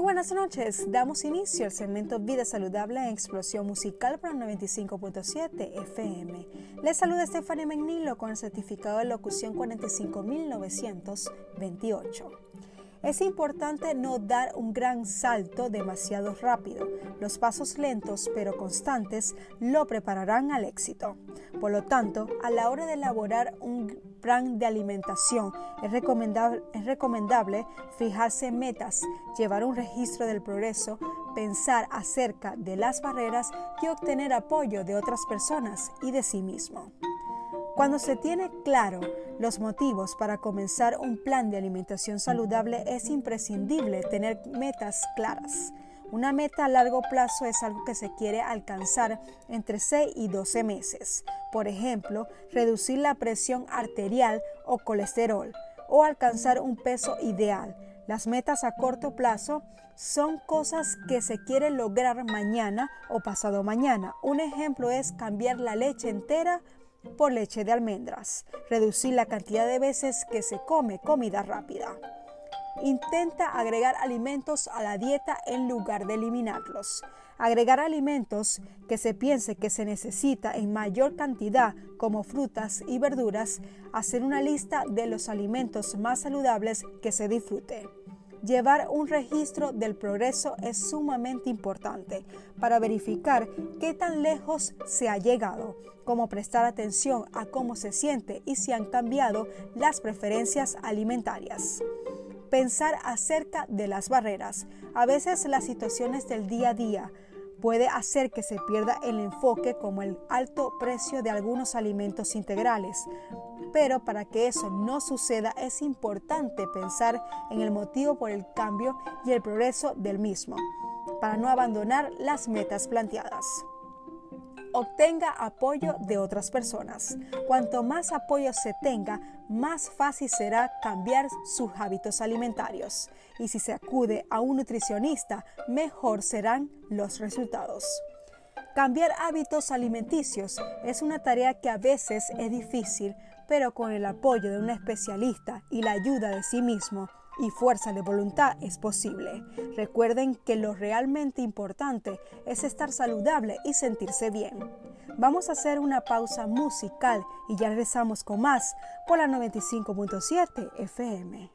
Muy buenas noches. Damos inicio al segmento Vida Saludable en Explosión Musical para 95.7 FM. Les saluda Estefania Menilo con el certificado de locución 45928. Es importante no dar un gran salto demasiado rápido. Los pasos lentos pero constantes lo prepararán al éxito. Por lo tanto, a la hora de elaborar un plan de alimentación es recomendable, fijarse metas, llevar un registro del progreso, pensar acerca de las barreras y obtener apoyo de otras personas y de sí mismo. Cuando se tiene claro los motivos para comenzar un plan de alimentación saludable, es imprescindible tener metas claras. Una meta a largo plazo es algo que se quiere alcanzar entre 6 y 12 meses. Por ejemplo, reducir la presión arterial o colesterol o alcanzar un peso ideal. Las metas a corto plazo son cosas que se quieren lograr mañana o pasado mañana. Un ejemplo es cambiar la leche entera por leche de almendras. Reducir la cantidad de veces que se come comida rápida. Intenta agregar alimentos a la dieta en lugar de eliminarlos. Agregar alimentos que se piense que se necesita en mayor cantidad, como frutas y verduras. Hacer una lista de los alimentos más saludables que se disfrute. Llevar un registro del progreso es sumamente importante para verificar qué tan lejos se ha llegado, como prestar atención a cómo se siente y si han cambiado las preferencias alimentarias. Pensar acerca de las barreras. A veces las situaciones del día a día puede hacer que se pierda el enfoque como el alto precio de algunos alimentos integrales. Pero para que eso no suceda es importante pensar en el motivo por el cambio y el progreso del mismo, para no abandonar las metas planteadas obtenga apoyo de otras personas. Cuanto más apoyo se tenga, más fácil será cambiar sus hábitos alimentarios. Y si se acude a un nutricionista, mejor serán los resultados. Cambiar hábitos alimenticios es una tarea que a veces es difícil, pero con el apoyo de un especialista y la ayuda de sí mismo, y fuerza de voluntad es posible. Recuerden que lo realmente importante es estar saludable y sentirse bien. Vamos a hacer una pausa musical y ya regresamos con más por la 95.7 FM.